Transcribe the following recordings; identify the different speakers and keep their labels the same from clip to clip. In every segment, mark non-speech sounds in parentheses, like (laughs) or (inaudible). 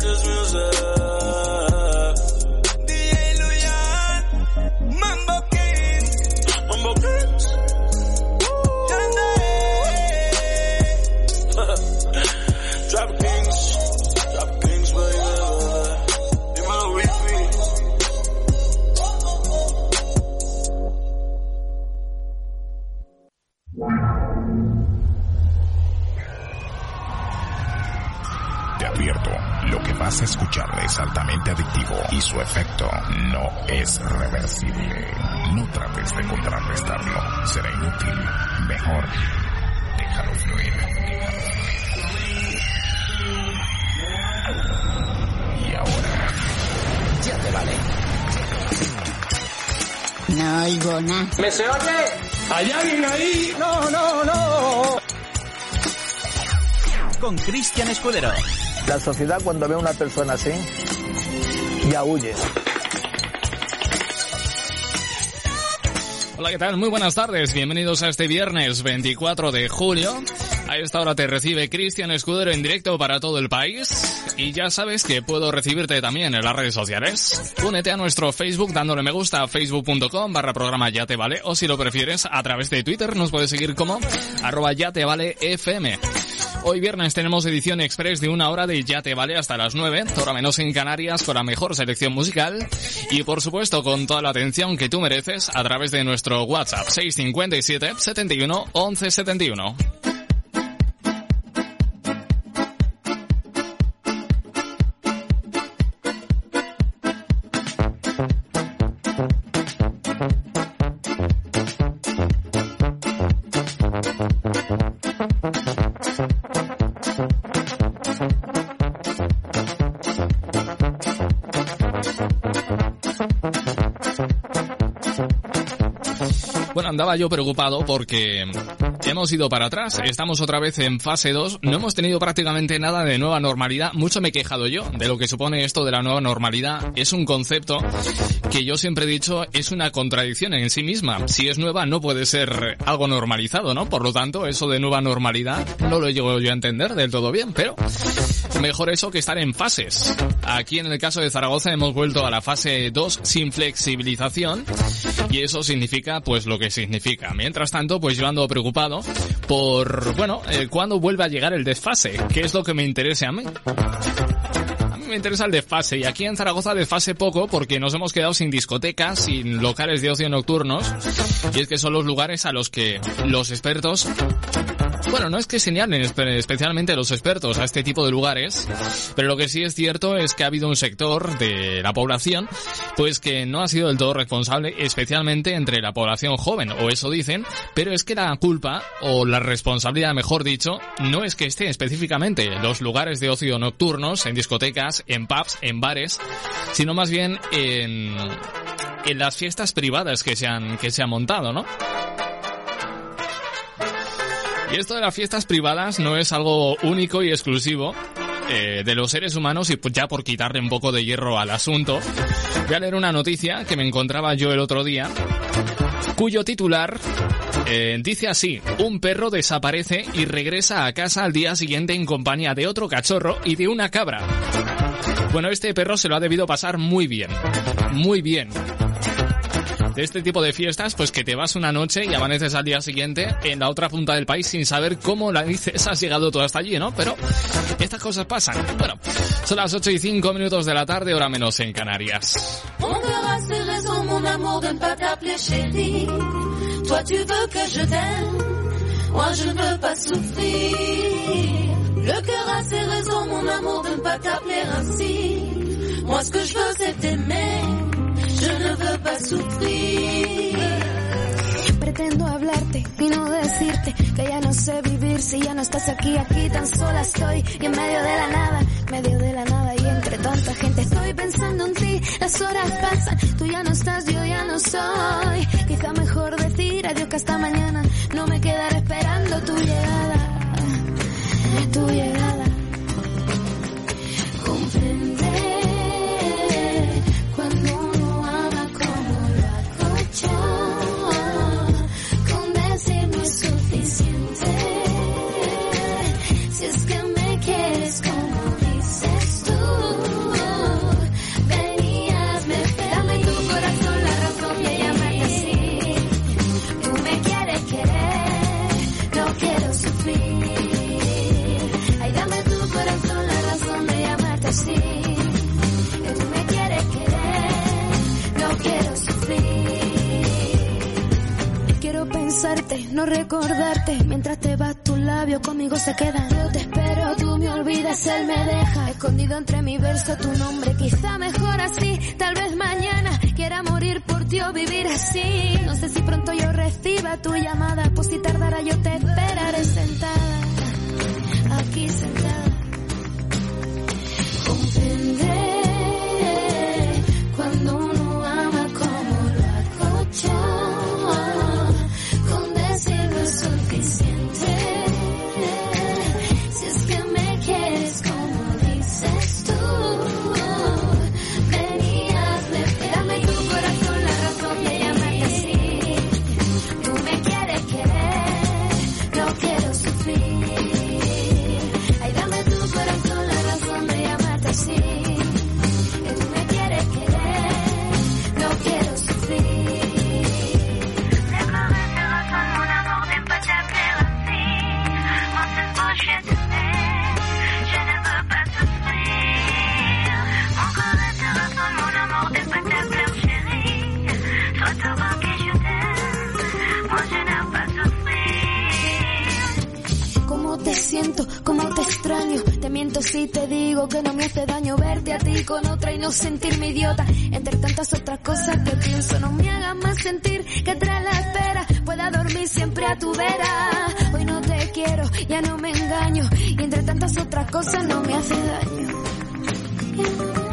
Speaker 1: this music. Es altamente adictivo y su efecto no es reversible. No trates de contrarrestarlo, será inútil. Mejor, déjalo fluir. Y ahora,
Speaker 2: Ya te vale.
Speaker 3: No oigo nada.
Speaker 2: ¿Me se oye? ¿Hay alguien ahí? No, no, no.
Speaker 4: Con Cristian Escudero.
Speaker 5: La sociedad cuando ve a una persona así, ya huye.
Speaker 6: Hola, ¿qué tal? Muy buenas tardes. Bienvenidos a este viernes 24 de julio. A esta hora te recibe Cristian Escudero en directo para todo el país. Y ya sabes que puedo recibirte también en las redes sociales. Únete a nuestro Facebook dándole me gusta a facebook.com barra programa ya te vale. O si lo prefieres, a través de Twitter nos puedes seguir como arroba ya te vale FM. Hoy viernes tenemos edición express de una hora de Ya Te Vale hasta las 9, hora menos en Canarias, con la mejor selección musical y por supuesto con toda la atención que tú mereces a través de nuestro WhatsApp 657 71 11 71. Andaba yo preocupado porque hemos ido para atrás, estamos otra vez en fase 2, no hemos tenido prácticamente nada de nueva normalidad, mucho me he quejado yo de lo que supone esto de la nueva normalidad, es un concepto que yo siempre he dicho es una contradicción en sí misma, si es nueva no puede ser algo normalizado, ¿no? Por lo tanto, eso de nueva normalidad no lo llego yo a entender del todo bien, pero mejor eso que estar en fases. Aquí en el caso de Zaragoza hemos vuelto a la fase 2 sin flexibilización y eso significa pues lo que significa. Mientras tanto, pues yo ando preocupado por, bueno, eh, cuándo vuelve a llegar el desfase, que es lo que me interesa a mí. Me interesa el desfase y aquí en Zaragoza desfase poco porque nos hemos quedado sin discotecas, sin locales de ocio nocturnos y es que son los lugares a los que los expertos bueno, no es que señalen espe- especialmente los expertos a este tipo de lugares, pero lo que sí es cierto es que ha habido un sector de la población, pues que no ha sido del todo responsable, especialmente entre la población joven, o eso dicen, pero es que la culpa, o la responsabilidad mejor dicho, no es que esté específicamente en los lugares de ocio nocturnos, en discotecas, en pubs, en bares, sino más bien en, en las fiestas privadas que se han, que se han montado, ¿no? Y esto de las fiestas privadas no es algo único y exclusivo eh, de los seres humanos y pues ya por quitarle un poco de hierro al asunto, voy a leer una noticia que me encontraba yo el otro día, cuyo titular eh, dice así, un perro desaparece y regresa a casa al día siguiente en compañía de otro cachorro y de una cabra. Bueno, este perro se lo ha debido pasar muy bien, muy bien de este tipo de fiestas, pues que te vas una noche y amaneces al día siguiente en la otra punta del país sin saber cómo la dices has llegado tú hasta allí, ¿no? Pero estas cosas pasan. Bueno, son las 8 y 5 minutos de la tarde, hora menos en Canarias.
Speaker 7: Le cœur a ses raisons, mon amour, de ne pas t'appeler ainsi. Moi, ce que je veux, c'est t'aimer. Souffrir.
Speaker 8: Pretendo hablarte y no decirte que ya no sé vivir si ya no estás aquí, aquí tan sola estoy y en medio de la nada, medio de la nada y otra gente. Estoy pensando en ti, las horas pasan, tú ya no estás, yo ya no soy. Quizá mejor decir adiós que hasta mañana no me quedaré esperando tu llegada, ¿Cómo te extraño? Te miento si te digo que no me hace daño verte a ti con otra y no sentirme idiota. Entre tantas otras cosas que pienso, no me hagas más sentir que tras la espera pueda dormir siempre a tu vera. Hoy no te quiero, ya no me engaño. Y entre tantas otras cosas no me hace daño.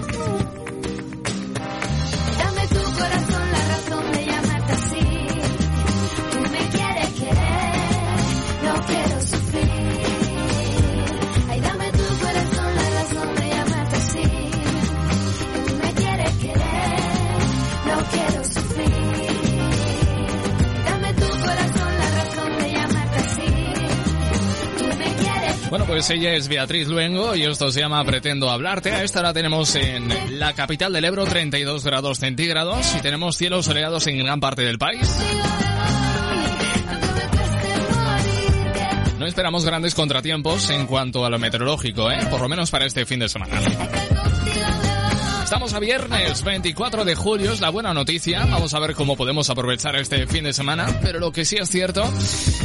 Speaker 6: Bueno, pues ella es Beatriz Luengo y esto se llama Pretendo Hablarte. A esta hora tenemos en la capital del Ebro 32 grados centígrados y tenemos cielos soleados en gran parte del país. No esperamos grandes contratiempos en cuanto a lo meteorológico, ¿eh? por lo menos para este fin de semana. Estamos a viernes 24 de julio, es la buena noticia. Vamos a ver cómo podemos aprovechar este fin de semana. Pero lo que sí es cierto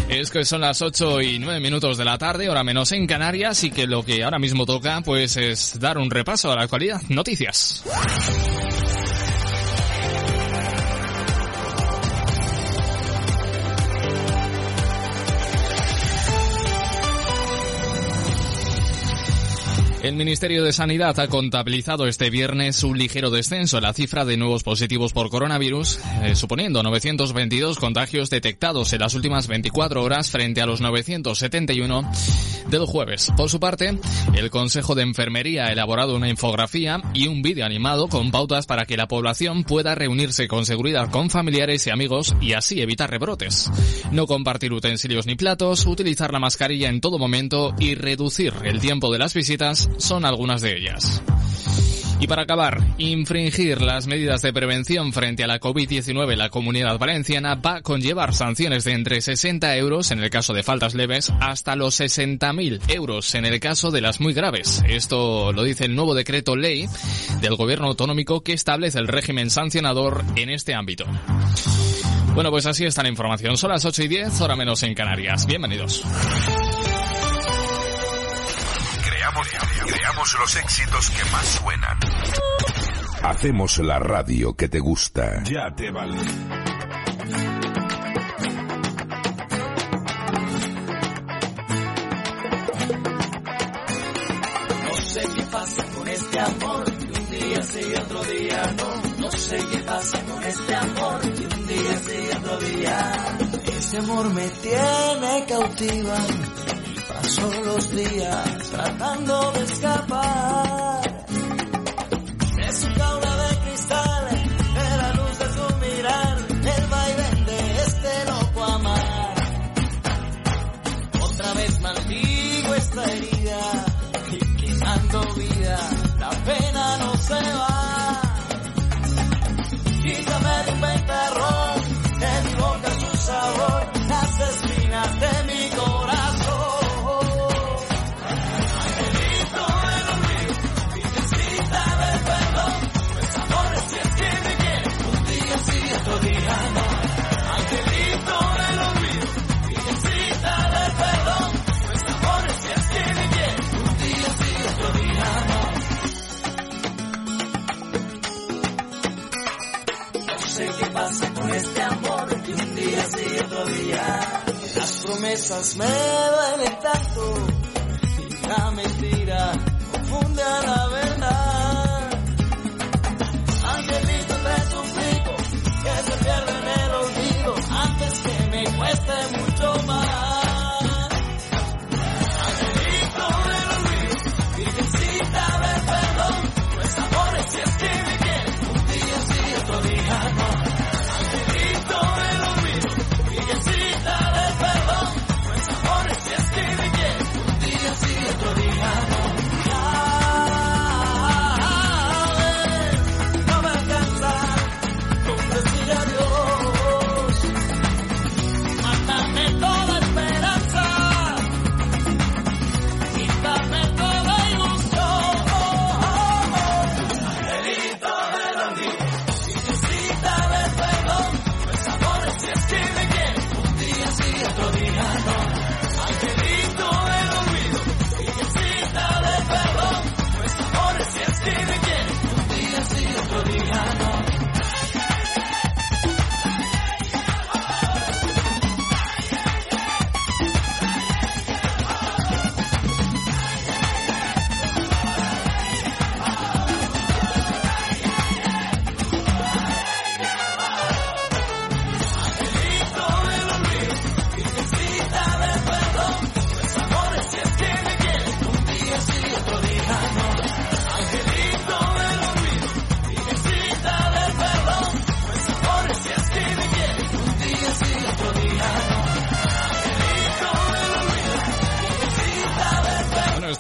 Speaker 6: es que son las 8 y 9 minutos de la tarde, hora menos en Canarias, y que lo que ahora mismo toca pues es dar un repaso a la actualidad. Noticias. El Ministerio de Sanidad ha contabilizado este viernes un ligero descenso en la cifra de nuevos positivos por coronavirus, eh, suponiendo 922 contagios detectados en las últimas 24 horas frente a los 971 del jueves. Por su parte, el Consejo de Enfermería ha elaborado una infografía y un vídeo animado con pautas para que la población pueda reunirse con seguridad con familiares y amigos y así evitar rebrotes. No compartir utensilios ni platos, utilizar la mascarilla en todo momento y reducir el tiempo de las visitas son algunas de ellas. Y para acabar, infringir las medidas de prevención frente a la COVID-19 en la comunidad valenciana va a conllevar sanciones de entre 60 euros en el caso de faltas leves hasta los 60.000 euros en el caso de las muy graves. Esto lo dice el nuevo decreto ley del gobierno autonómico que establece el régimen sancionador en este ámbito. Bueno, pues así está la información. Son las 8 y 10, hora menos en Canarias. Bienvenidos.
Speaker 1: Creamos, creamos los éxitos que más suenan. Hacemos la radio que te gusta.
Speaker 4: Ya te vale.
Speaker 9: No sé qué pasa con este amor,
Speaker 4: día sí, otro día no. No sé qué pasa con este amor. Y un día sí, otro día. Ese amor me tiene cautiva. Paso los días tratando de escapar. De su promesas me duelen tanto, y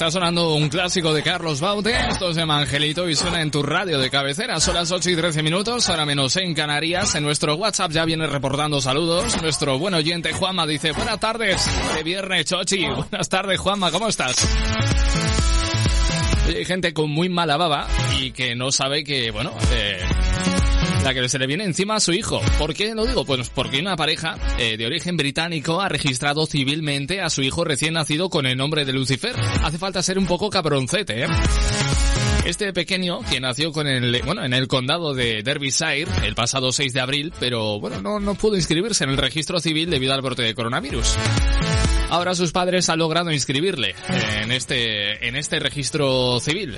Speaker 6: está sonando un clásico de Carlos Baute. Esto se llama Angelito y suena en tu radio de cabecera. Son las 8 y 13 minutos, ahora menos en Canarias. En nuestro WhatsApp ya viene reportando saludos. Nuestro buen oyente Juanma dice, buenas tardes, de viernes, Chochi. Buenas tardes, Juanma, ¿cómo estás? Hay gente con muy mala baba y que no sabe que, bueno, eh, la que se le viene encima a su hijo. ¿Por qué lo digo? Pues porque una pareja eh, de origen británico ha registrado civilmente a su hijo recién nacido con el nombre de Lucifer. Hace falta ser un poco cabroncete, ¿eh? Este pequeño, que nació con el, bueno, en el condado de Derbyshire el pasado 6 de abril, pero bueno, no, no pudo inscribirse en el registro civil debido al brote de coronavirus. Ahora sus padres han logrado inscribirle en este, en este registro civil.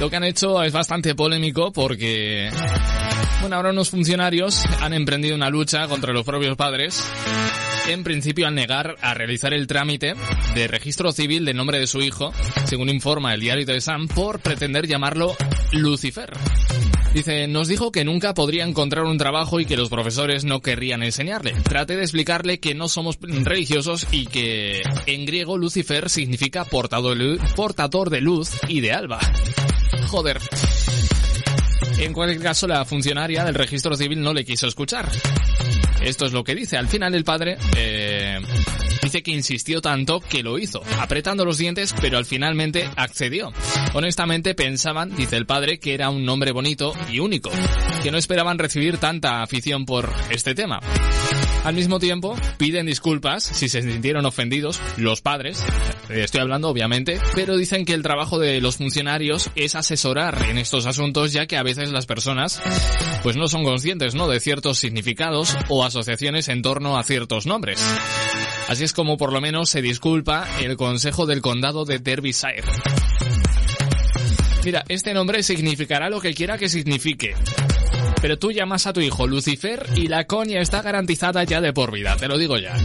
Speaker 6: Lo que han hecho es bastante polémico porque, bueno, ahora unos funcionarios han emprendido una lucha contra los propios padres, en principio al negar a realizar el trámite de registro civil del nombre de su hijo, según informa el diario de Sam, por pretender llamarlo Lucifer. Dice, nos dijo que nunca podría encontrar un trabajo y que los profesores no querrían enseñarle. Traté de explicarle que no somos religiosos y que en griego Lucifer significa portador portador de luz y de alba. Joder. En cualquier caso, la funcionaria del registro civil no le quiso escuchar. Esto es lo que dice. Al final el padre eh, dice que insistió tanto que lo hizo, apretando los dientes, pero al finalmente accedió. Honestamente pensaban, dice el padre, que era un nombre bonito y único, que no esperaban recibir tanta afición por este tema. Al mismo tiempo, piden disculpas si se sintieron ofendidos los padres, eh, estoy hablando obviamente, pero dicen que el trabajo de los funcionarios es asesorar en estos asuntos ya que a veces las personas pues no son conscientes, ¿no?, de ciertos significados o asociaciones en torno a ciertos nombres. Así es como por lo menos se disculpa el Consejo del Condado de Derbyshire. Mira, este nombre significará lo que quiera que signifique. Pero tú llamas a tu hijo Lucifer y la coña está garantizada ya de por vida, te lo digo ya.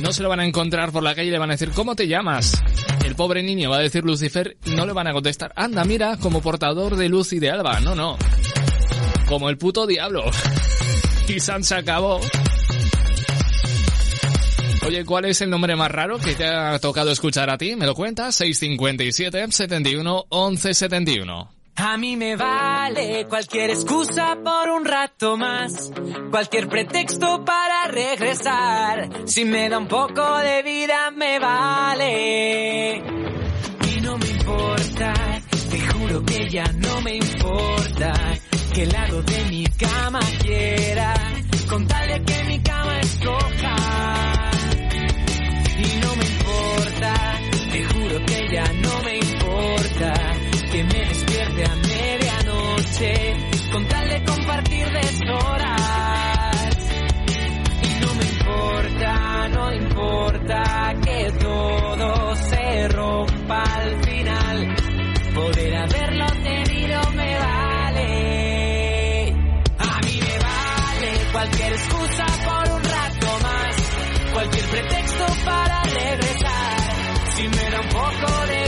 Speaker 6: No se lo van a encontrar por la calle y le van a decir, ¿cómo te llamas? El pobre niño va a decir Lucifer, no le van a contestar, anda, mira, como portador de luz y de alba. No, no. Como el puto diablo. (laughs) Y San se acabó. Oye, ¿cuál es el nombre más raro que te ha tocado escuchar a ti? ¿Me lo cuentas? 657 71 11 71.
Speaker 9: A mí me vale cualquier excusa por un rato más, cualquier pretexto para regresar. Si me da un poco de vida me vale. Y no me importa, te juro que ya no me importa que lado de mi cama quiera, con que mi cama escoja. Importa que todo se rompa al final. Poder haberlo tenido me vale. A mí me vale cualquier excusa por un rato más, cualquier pretexto para regresar. Si me da un poco de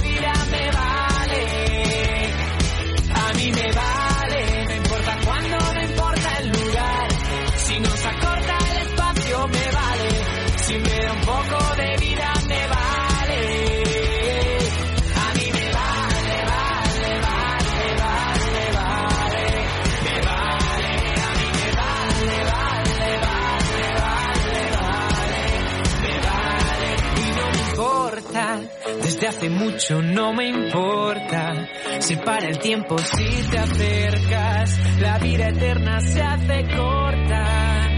Speaker 9: Desde hace mucho no me importa. Se para el tiempo si te acercas. La vida eterna se hace corta.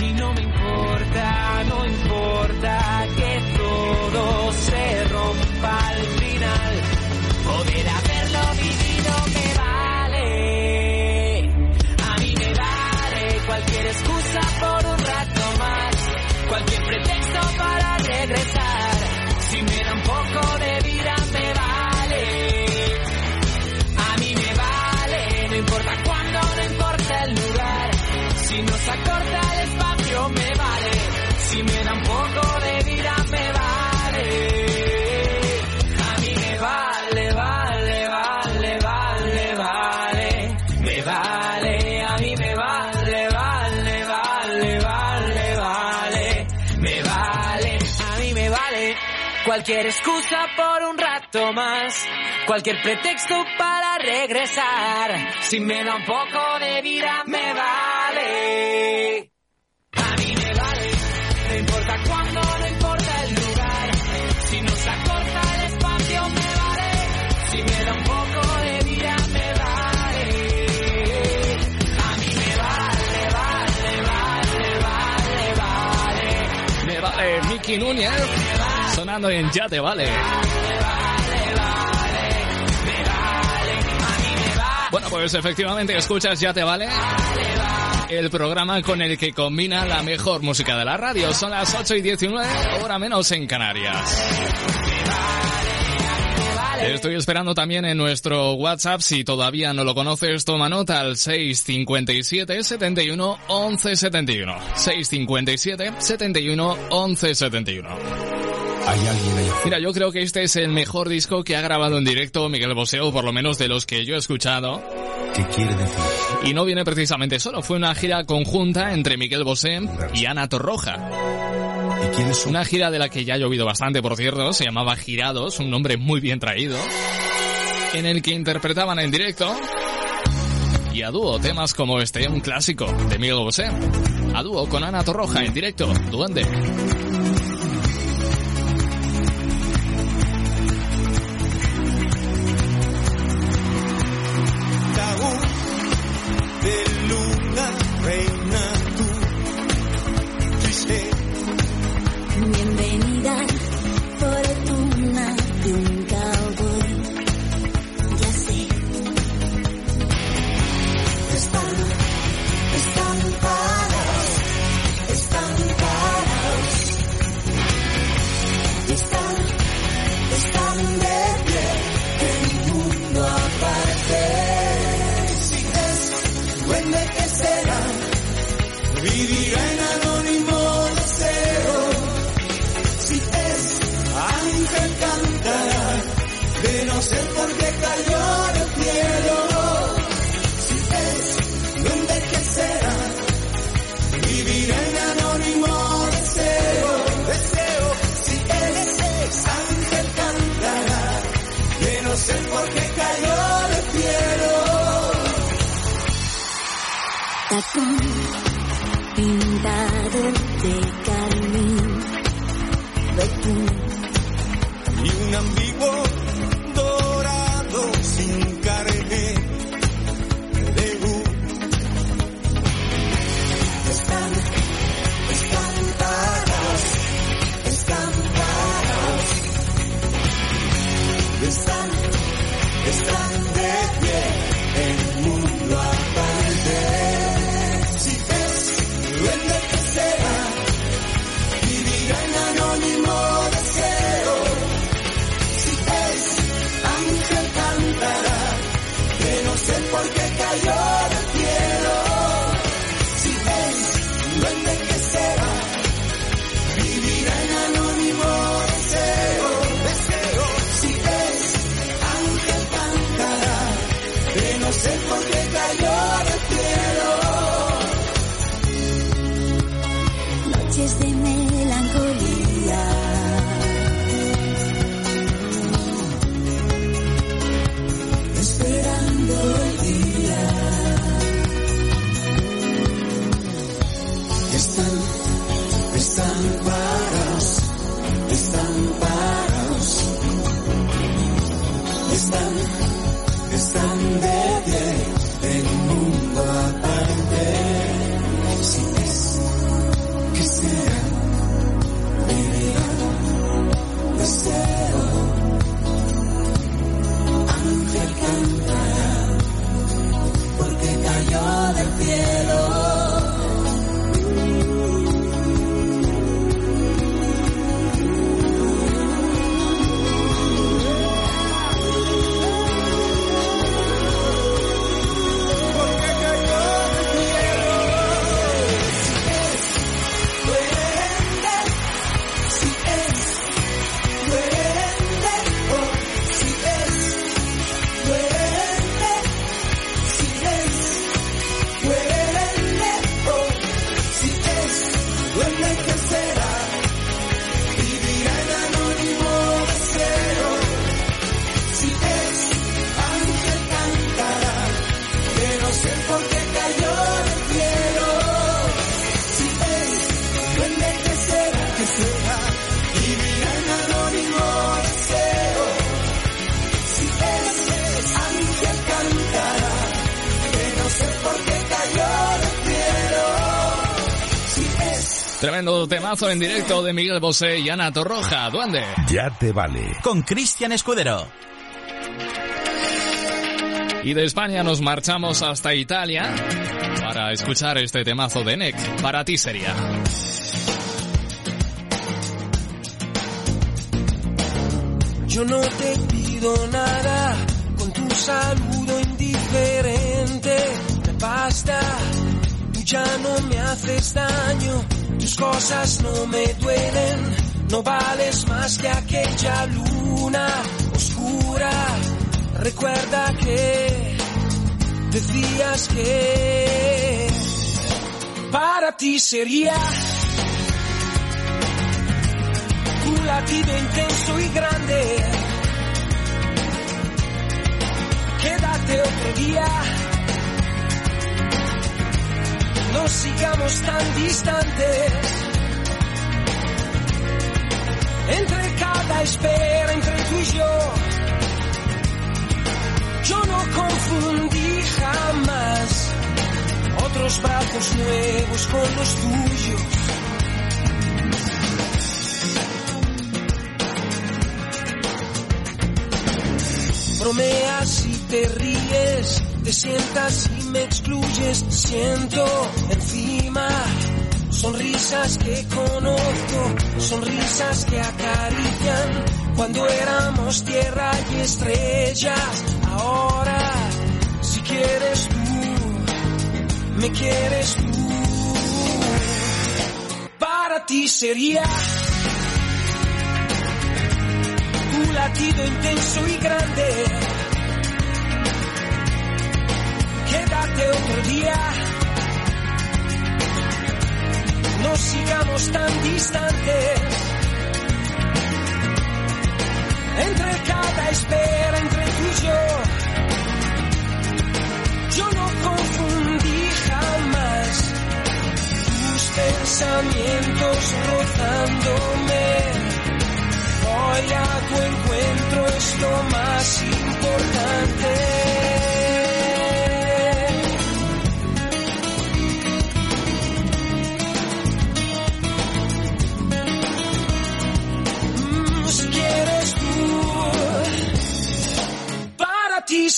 Speaker 9: Y no me importa, no importa que todo se rompa al final. Cualquier excusa por un rato más, cualquier pretexto para regresar. Si me da un poco de vida me vale. A mí me vale, no importa cuándo, no importa el lugar. Si nos acorta el espacio me vale. Si me da un poco de vida me vale. A mí me vale, vale, vale, vale, vale. Me vale,
Speaker 6: Miki Núñez. Sonando en Ya te vale. Bueno, pues efectivamente escuchas Ya te vale. El programa con el que combina la mejor música de la radio. Son las 8 y 19, hora menos en Canarias. Estoy esperando también en nuestro WhatsApp, si todavía no lo conoces, toma nota al 657 71 11 71. 657 71 11 71.
Speaker 1: Hay alguien allá.
Speaker 6: Mira, yo creo que este es el mejor disco que ha grabado en directo Miguel Bosé, o por lo menos de los que yo he escuchado.
Speaker 1: ¿Qué quiere decir?
Speaker 6: Y no viene precisamente solo, fue una gira conjunta entre Miguel Bosé y Ana Torroja.
Speaker 1: ¿Y quiénes son?
Speaker 6: Una gira de la que ya ha llovido bastante, por cierto, se llamaba Girados, un nombre muy bien traído, en el que interpretaban en directo y a dúo temas como este, un clásico de Miguel Bosé. A dúo con Ana Torroja en directo, Duende.
Speaker 10: 比
Speaker 11: 我 temazo en directo de Miguel Bosé y Ana Torroja, Duende.
Speaker 1: Ya te vale.
Speaker 12: Con Cristian Escudero.
Speaker 11: Y de España nos marchamos hasta Italia para escuchar este temazo de Nek. Para ti sería.
Speaker 13: Yo no te pido nada con tu saludo indiferente. Me basta, tú ya no me haces daño, cosas no me duelen. No vales más que aquella luna oscura. Recuerda que decías que para ti sería un latido intenso y grande. Quédate otro día. No sigamos tan distantes. Entre cada espera, entre tú y yo. Yo no confundí jamás otros brazos nuevos con los tuyos. bromeas y te ríes, te sientas y me excluyes, siento sonrisas que conozco, sonrisas que acarician cuando éramos tierra y estrellas. Ahora, si quieres tú, me quieres tú, para ti sería un latido intenso y grande. Quédate otro día. No sigamos tan distantes. Entre cada espera, entre tú y yo, yo no confundí jamás tus pensamientos rozándome. Voy a tu encuentro, es lo más importante.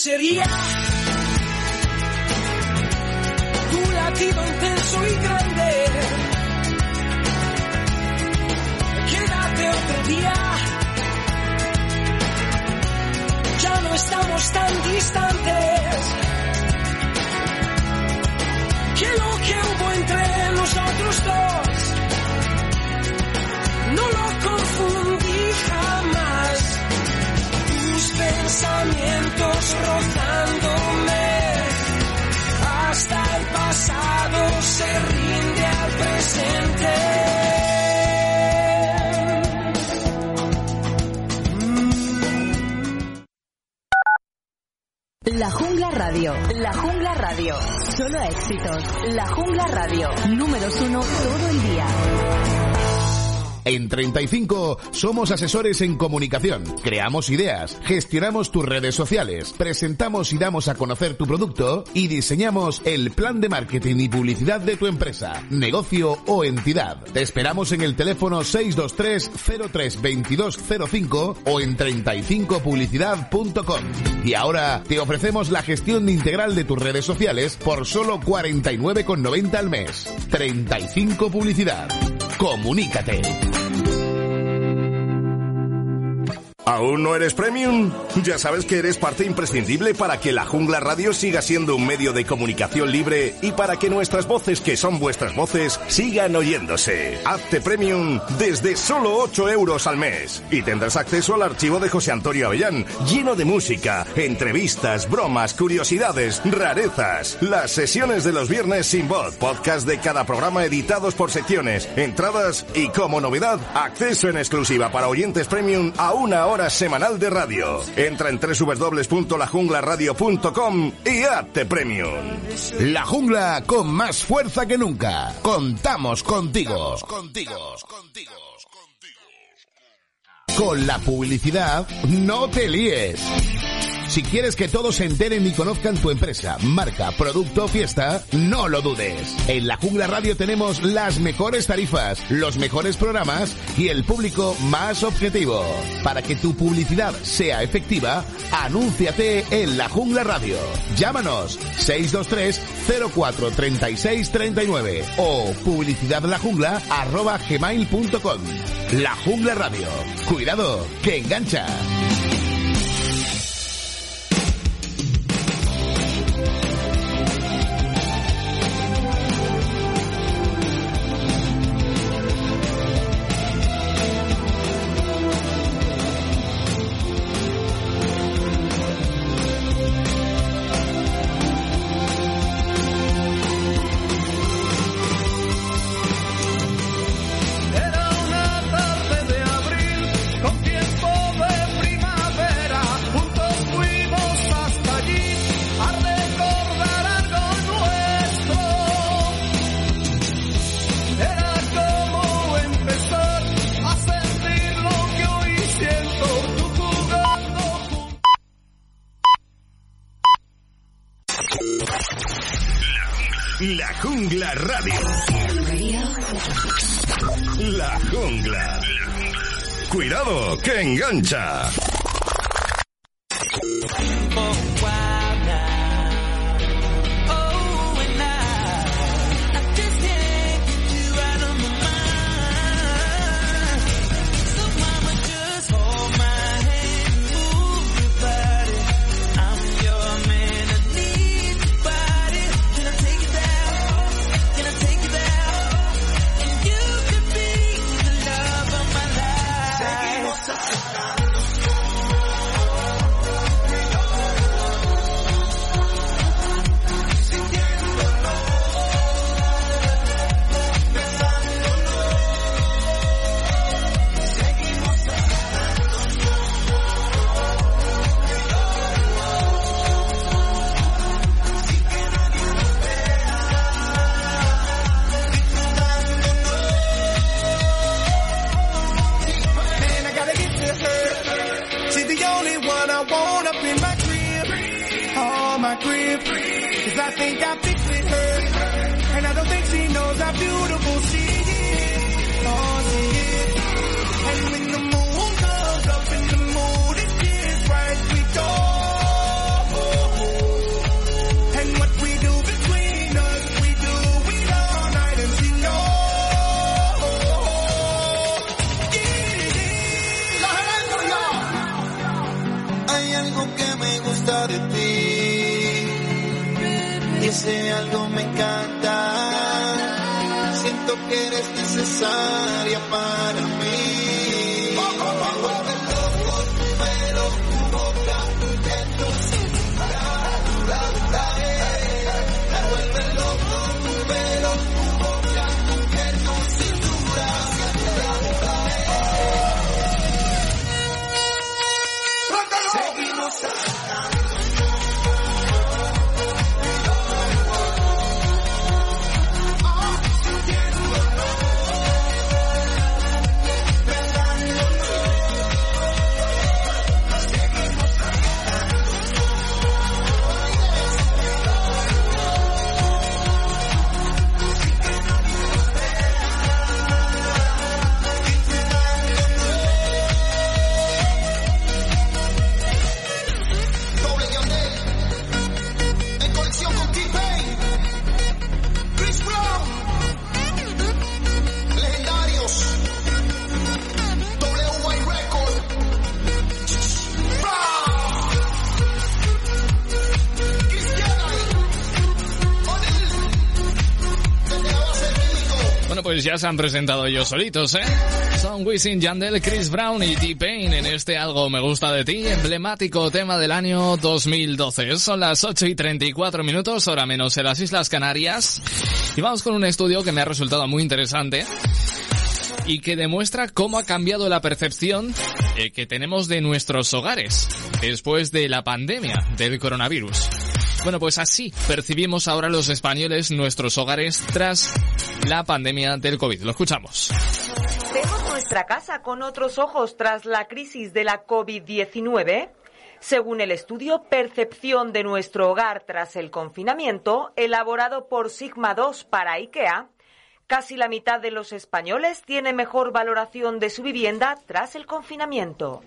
Speaker 13: Sería tu latido intenso y grande. Quédate otro día. Ya no estamos tan distantes. Que lo que hubo entre nosotros dos no lo confundí jamás. Tus pensamientos
Speaker 14: Solo éxitos. La Jungla Radio. Números uno todo el día.
Speaker 15: En 35 somos asesores en comunicación. Creamos ideas, gestionamos tus redes sociales, presentamos y damos a conocer tu producto y diseñamos el plan de marketing y publicidad de tu empresa, negocio o entidad. Te esperamos en el teléfono 623 03 2205 o en 35publicidad.com. Y ahora te ofrecemos la gestión integral de tus redes sociales por solo 49,90 al mes. 35 Publicidad. Comunícate.
Speaker 16: ¿Aún no eres premium? Ya sabes que eres parte imprescindible para que la Jungla Radio siga siendo un medio de comunicación libre y para que nuestras voces, que son vuestras voces, sigan oyéndose. Hazte premium desde solo 8 euros al mes y tendrás acceso al archivo de José Antonio Avellán, lleno de música, entrevistas, bromas, curiosidades, rarezas, las sesiones de los viernes sin voz, podcast de cada programa editados por secciones, entradas y como novedad, acceso en exclusiva para oyentes premium a una hora semanal de radio. Entra en www.lajunglaradio.com y hazte premium.
Speaker 15: La jungla con más fuerza que nunca. Contamos contigo. Con la publicidad, no te líes. Si quieres que todos se enteren y conozcan tu empresa, marca, producto fiesta, no lo dudes. En la Jungla Radio tenemos las mejores tarifas, los mejores programas y el público más objetivo. Para que tu publicidad sea efectiva, anúnciate en la Jungla Radio. Llámanos 623 04 36 39 o publicidadlajungla arroba gmail.com. La Jungla Radio. Cuidado, que engancha.
Speaker 13: Que
Speaker 16: engancha.
Speaker 6: Ya se han presentado ellos solitos, ¿eh? Son Wisin Yandel, Chris Brown y T-Pain en este Algo Me Gusta de Ti, emblemático tema del año 2012. Son las 8 y 34 minutos, hora menos en las Islas Canarias. Y vamos con un estudio que me ha resultado muy interesante y que demuestra cómo ha cambiado la percepción eh, que tenemos de nuestros hogares después de la pandemia del coronavirus. Bueno, pues así percibimos ahora los españoles nuestros hogares tras la pandemia del COVID. Lo escuchamos.
Speaker 17: ¿Vemos nuestra casa con otros ojos tras la crisis de la COVID-19? Según el estudio Percepción de nuestro hogar tras el confinamiento, elaborado por Sigma 2 para IKEA, casi la mitad de los españoles tiene mejor valoración de su vivienda tras el confinamiento.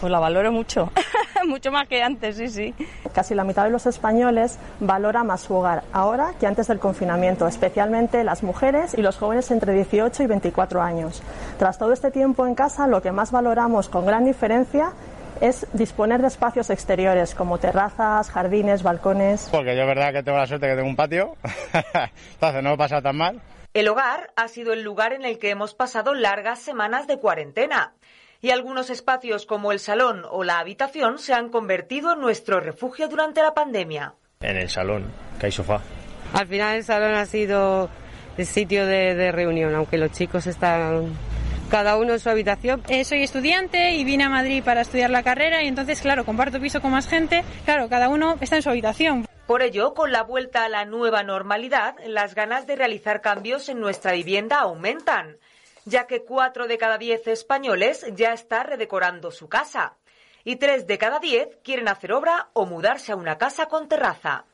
Speaker 18: Pues la valoro mucho, (laughs) mucho más que antes, sí, sí.
Speaker 19: Casi la mitad de los españoles valora más su hogar ahora que antes del confinamiento, especialmente las mujeres y los jóvenes entre 18 y 24 años. Tras todo este tiempo en casa, lo que más valoramos con gran diferencia es disponer de espacios exteriores como terrazas, jardines, balcones.
Speaker 20: Porque yo es verdad que tengo la suerte que tengo un patio, (laughs) entonces no me pasa tan mal.
Speaker 17: El hogar ha sido el lugar en el que hemos pasado largas semanas de cuarentena. Y algunos espacios como el salón o la habitación se han convertido en nuestro refugio durante la pandemia.
Speaker 20: En el salón, que hay sofá.
Speaker 21: Al final el salón ha sido el sitio de, de reunión, aunque los chicos están cada uno en su habitación.
Speaker 22: Eh, soy estudiante y vine a Madrid para estudiar la carrera y entonces, claro, comparto piso con más gente. Claro, cada uno está en su habitación.
Speaker 17: Por ello, con la vuelta a la nueva normalidad, las ganas de realizar cambios en nuestra vivienda aumentan, ya que cuatro de cada diez españoles ya está redecorando su casa y tres de cada diez quieren hacer obra o mudarse a una casa con terraza.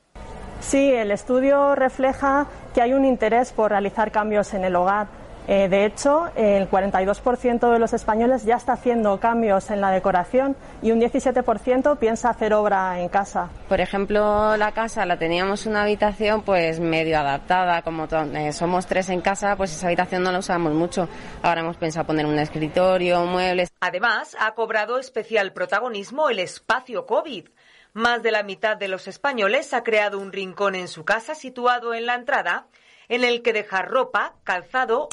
Speaker 19: Sí, el estudio refleja que hay un interés por realizar cambios en el hogar. Eh, de hecho, el 42% de los españoles ya está haciendo cambios en la decoración y un 17% piensa hacer obra en casa.
Speaker 21: Por ejemplo, la casa la teníamos una habitación pues medio adaptada, como eh, somos tres en casa, pues esa habitación no la usamos mucho. Ahora hemos pensado poner un escritorio, muebles.
Speaker 17: Además, ha cobrado especial protagonismo el espacio COVID. Más de la mitad de los españoles ha creado un rincón en su casa situado en la entrada en el que dejar ropa, calzado o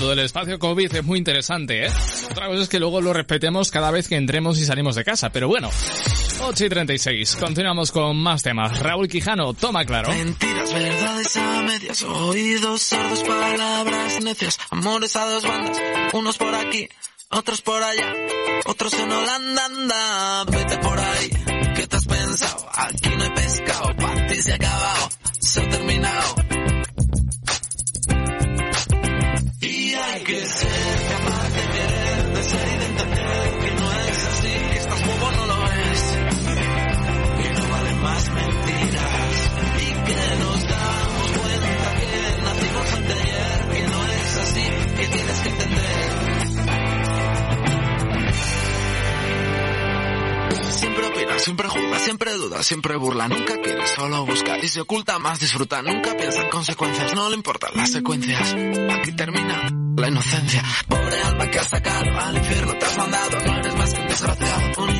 Speaker 6: Lo del espacio COVID es muy interesante, ¿eh? Otra cosa es que luego lo respetemos cada vez que entremos y salimos de casa, pero bueno. 8 y 36, continuamos con más temas. Raúl Quijano, toma claro.
Speaker 4: Mentiras, verdades a medias, oídos sordos, palabras necias, amores a dos bandas, unos por aquí, otros por allá, otros en Holanda, anda, vete por ahí, ¿qué te has pensado? Aquí no hay pescado, para ti se ha acabado, terminado. Y hay que ser capaz de querer, de ser y de entender que no es así,
Speaker 23: que estás no lo es. Que no valen más mentiras y que nos damos cuenta que nacimos anteayer, que no es así, que tienes que entender. Siempre opina, siempre juzga, siempre duda, siempre burla, nunca quiere, solo busca y se oculta más, disfruta, nunca piensa en consecuencias, no le importan las secuencias. Aquí termina la inocencia. Pobre alma que has sacado al infierno, te has mandado, no eres más que un
Speaker 11: desgraciado, un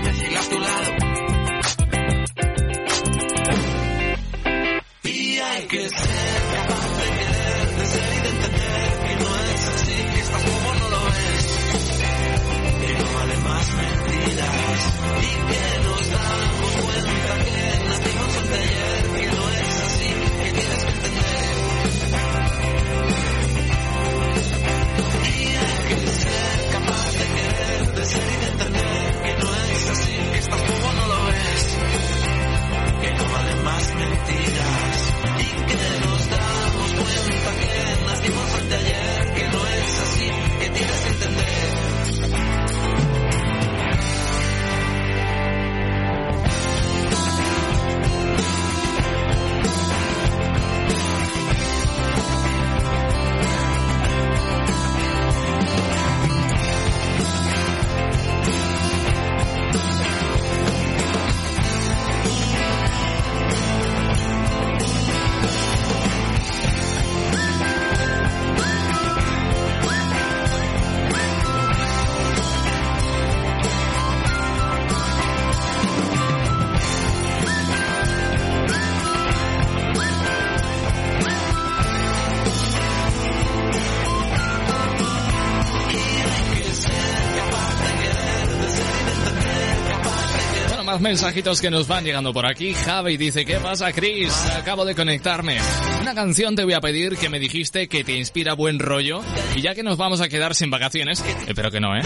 Speaker 11: mensajitos que nos van llegando por aquí. Javi dice, ¿qué pasa, Chris? Acabo de conectarme. Una canción te voy a pedir que me dijiste que te inspira buen rollo. Y ya que nos vamos a quedar sin vacaciones, espero que no, ¿eh?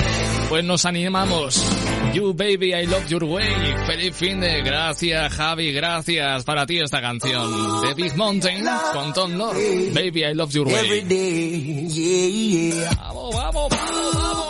Speaker 11: Pues nos animamos. You Baby, I Love Your Way. Feliz fin de... Gracias, Javi. Gracias para ti esta canción. De Big Mountain con Tom Lord. Baby, I Love Your Way. Vamos, vamos, vamos, vamos.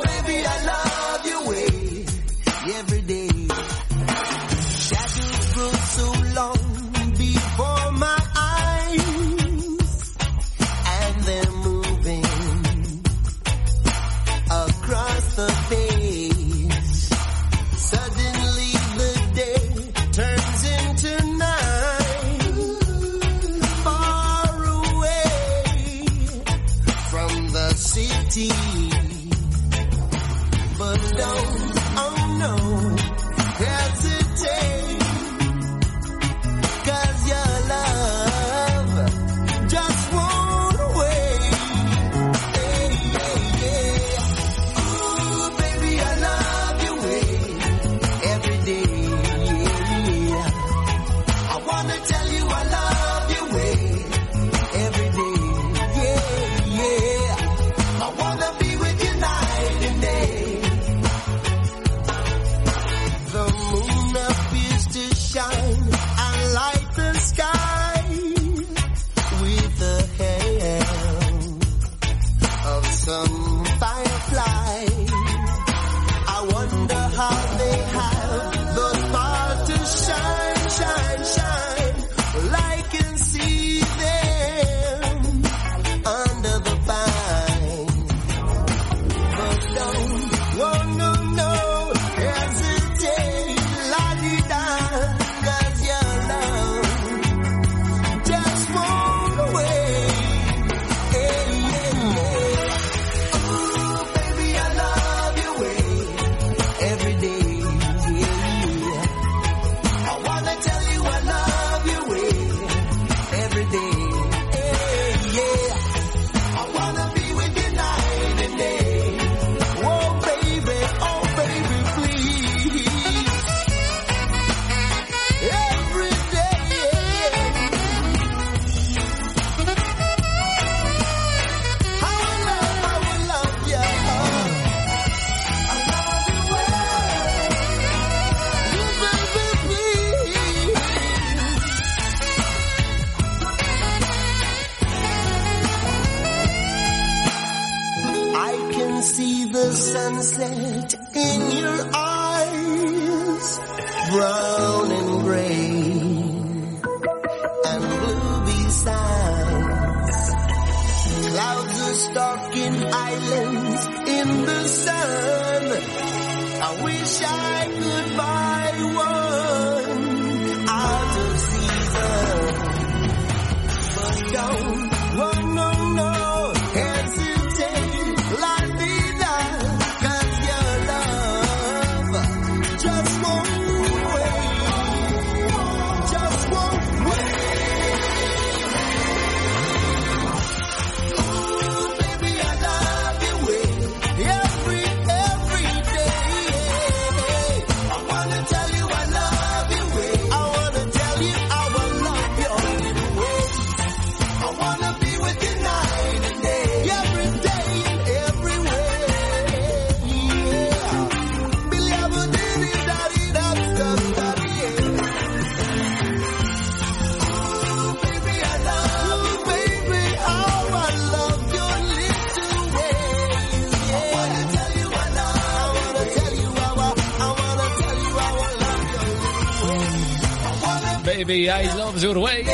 Speaker 24: I Love Your Way.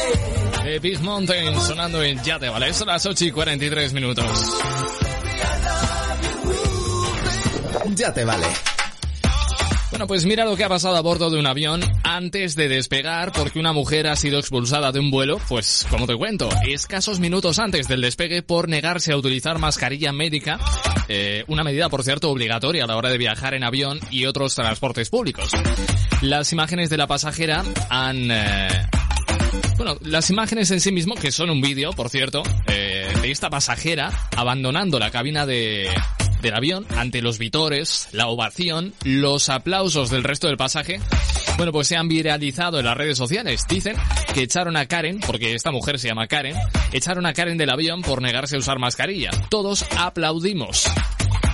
Speaker 6: De Big Mountain sonando en Ya te vale. Son las 8 y 43 minutos.
Speaker 15: Ya te vale.
Speaker 6: Bueno, pues mira lo que ha pasado a bordo de un avión antes de despegar porque una mujer ha sido expulsada de un vuelo, pues como te cuento, escasos minutos antes del despegue por negarse a utilizar mascarilla médica, eh, una medida por cierto obligatoria a la hora de viajar en avión y otros transportes públicos. Las imágenes de la pasajera han... eh, bueno, las imágenes en sí mismo, que son un vídeo, por cierto, eh, de esta pasajera abandonando la cabina de, del avión ante los vitores, la ovación, los aplausos del resto del pasaje. Bueno, pues se han viralizado en las redes sociales. Dicen que echaron a Karen, porque esta mujer se llama Karen, echaron a Karen del avión por negarse a usar mascarilla. Todos aplaudimos.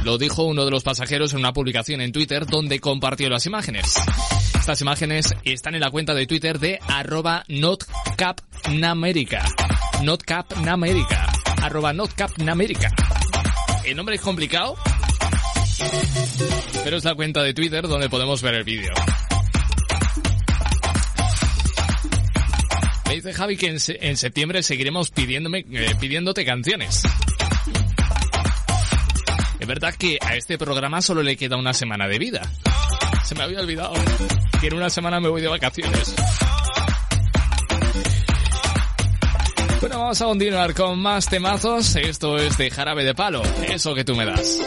Speaker 6: Lo dijo uno de los pasajeros en una publicación en Twitter donde compartió las imágenes. Estas imágenes están en la cuenta de Twitter de arroba notcapnamerica. Notcapnamerica. Notcapnamerica. El nombre es complicado, pero es la cuenta de Twitter donde podemos ver el vídeo. Me dice Javi que en septiembre seguiremos pidiéndome, eh, pidiéndote canciones. Es verdad que a este programa solo le queda una semana de vida. Se me había olvidado que en una semana me voy de vacaciones. Bueno, vamos a continuar con más temazos. Esto es de Jarabe de Palo, eso que tú me das.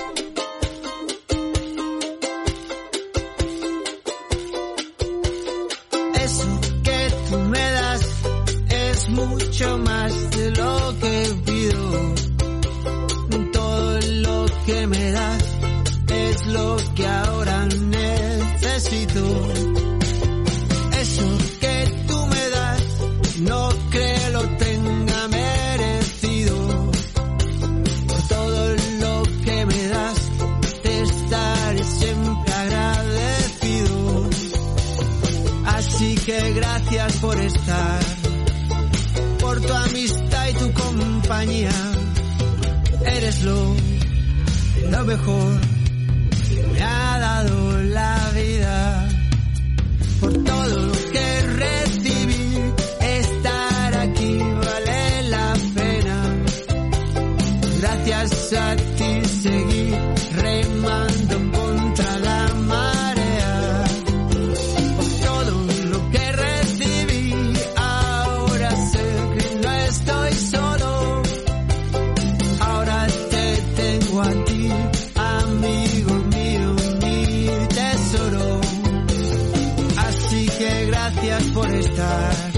Speaker 11: Estar,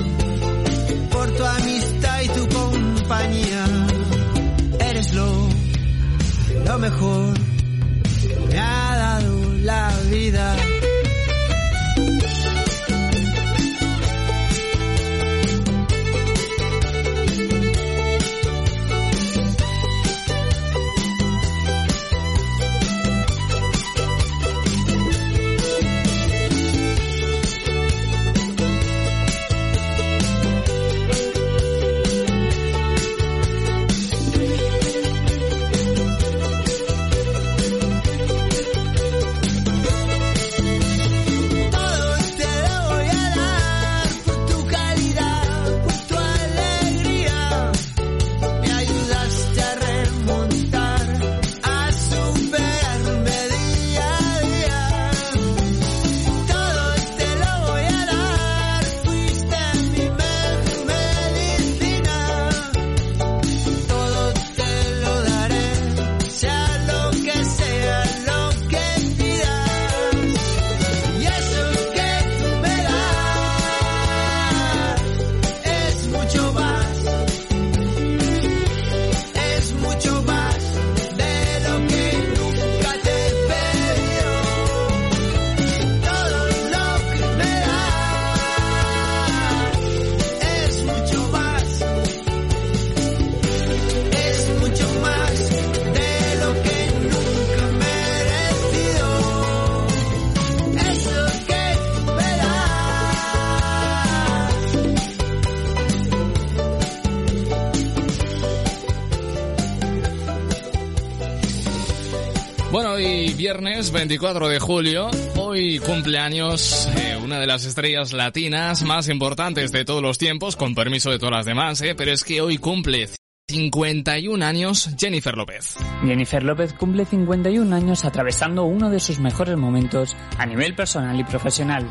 Speaker 6: viernes 24 de julio,
Speaker 25: Hoy cumpleaños eh, una de las estrellas latinas más importantes de todos los tiempos, con permiso de todas las demás, eh, pero es que hoy cumple 51 años Jennifer López.
Speaker 26: Jennifer López cumple 51 años atravesando uno de sus mejores momentos a nivel personal y profesional.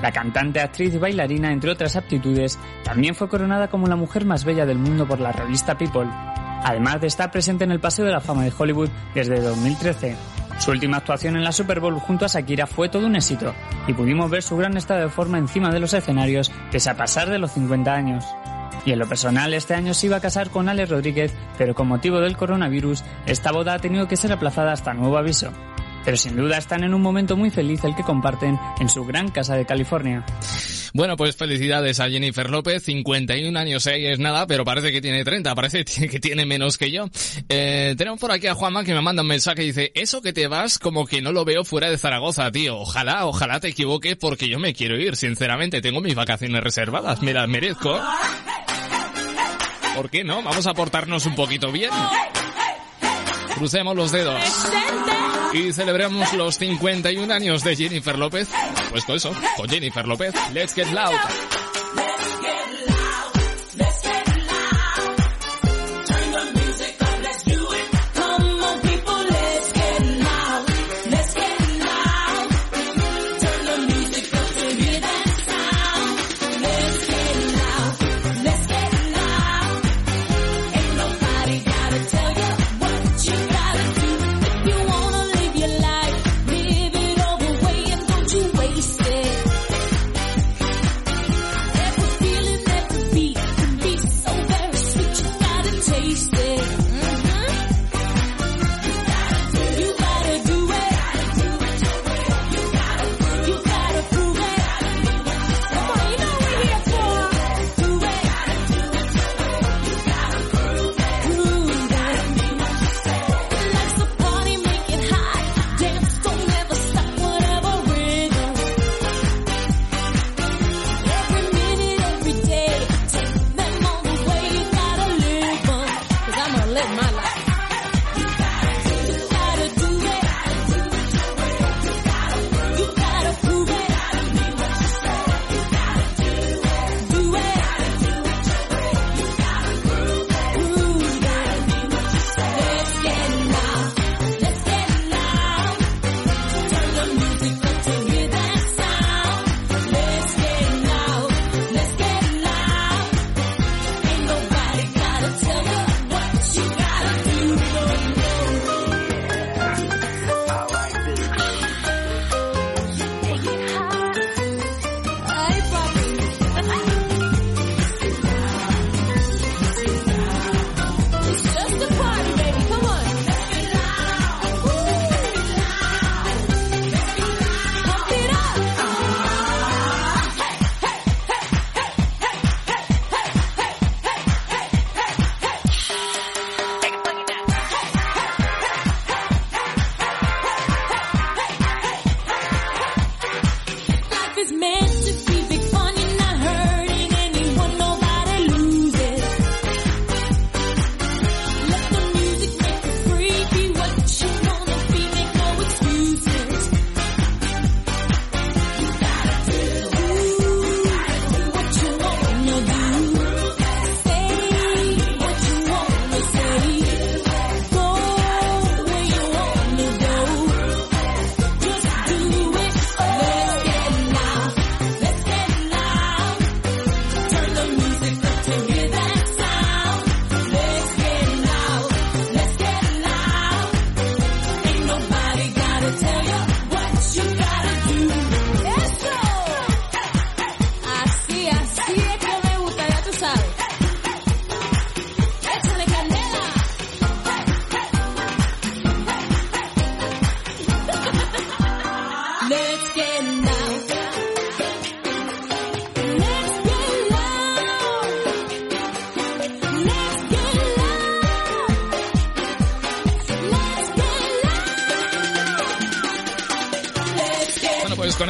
Speaker 26: La cantante, actriz y bailarina, entre otras aptitudes, también fue coronada como la mujer más bella del mundo por la revista People, además de estar presente en el Paseo de la Fama de Hollywood desde 2013. Su última actuación en la Super Bowl junto a Shakira fue todo un éxito, y pudimos ver su gran estado de forma encima de los escenarios pese a pasar de los 50 años. Y en lo personal, este año se iba a casar con Alex Rodríguez, pero con motivo del coronavirus, esta boda ha tenido que ser aplazada hasta nuevo aviso. Pero sin duda están en un momento muy feliz el que comparten en su gran casa de California.
Speaker 25: Bueno, pues felicidades a Jennifer López, 51 años eh, es nada, pero parece que tiene 30, parece (laughs) que tiene menos que yo. Eh, tenemos por aquí a Juanma que me manda un mensaje y dice, eso que te vas como que no lo veo fuera de Zaragoza, tío. Ojalá, ojalá te equivoques porque yo me quiero ir, sinceramente, tengo mis vacaciones reservadas, me las merezco. ¿Por qué no? Vamos a portarnos un poquito bien. Crucemos los dedos. Y celebramos los 51 años de Jennifer López. Pues con eso, con Jennifer López. Let's get loud.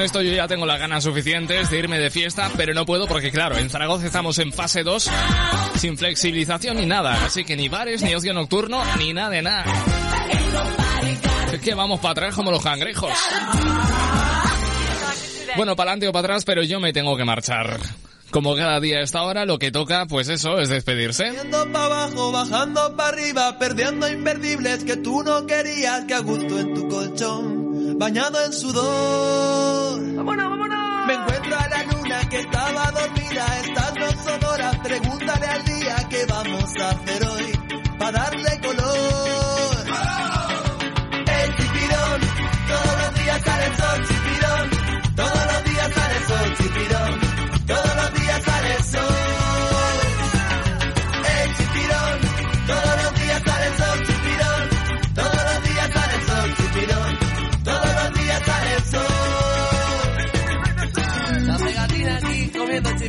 Speaker 25: Esto yo ya tengo las ganas suficientes de irme de fiesta, pero no puedo porque claro, en Zaragoza estamos en fase 2, sin flexibilización ni nada, así que ni bares, ni ocio nocturno, ni nada de nada. Es que vamos para atrás como los cangrejos.
Speaker 6: Bueno, para adelante o para atrás, pero yo me tengo que marchar. Como cada día a esta hora, lo que toca, pues eso, es despedirse.
Speaker 27: Yendo para abajo, bajando para arriba, perdiendo que tú no querías, que a gusto en tu colchón, bañado en sudor. Me encuentro a la luna que estaba dormida, estas son horas, pregúntale al día qué vamos a hacer hoy, para darle color.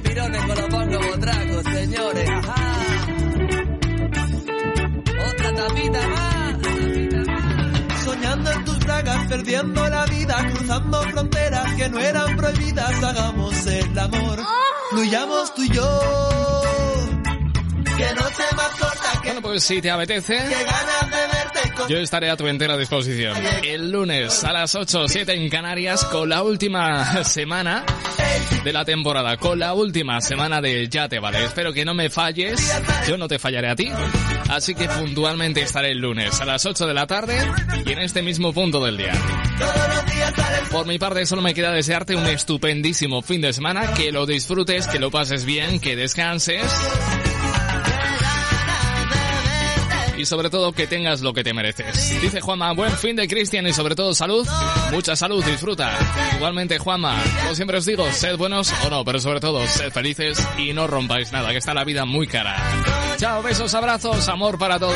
Speaker 28: Chipirones con los bongos botracos, señores. Ajá. Otra tapita más.
Speaker 27: Soñando en tus bragas, perdiendo la vida, cruzando fronteras que no eran prohibidas, hagamos el amor, fluyamos tú y yo. Que no se más corta, que
Speaker 6: Bueno, pues si te apetece,
Speaker 27: que ganas de verte
Speaker 6: yo estaré a tu entera disposición. El lunes a las 8 o 7 en Canarias con la última semana de la temporada, con la última semana de Ya te vale. Espero que no me falles, yo no te fallaré a ti. Así que puntualmente estaré el lunes a las 8 de la tarde y en este mismo punto del día. Por mi parte solo me queda desearte un estupendísimo fin de semana, que lo disfrutes, que lo pases bien, que descanses sobre todo que tengas lo que te mereces. Dice Juanma, buen fin de Cristian y sobre todo salud, mucha salud, disfruta. Igualmente Juanma, como siempre os digo, sed buenos o no, pero sobre todo sed felices y no rompáis nada, que está la vida muy cara. Chao, besos, abrazos, amor para todos.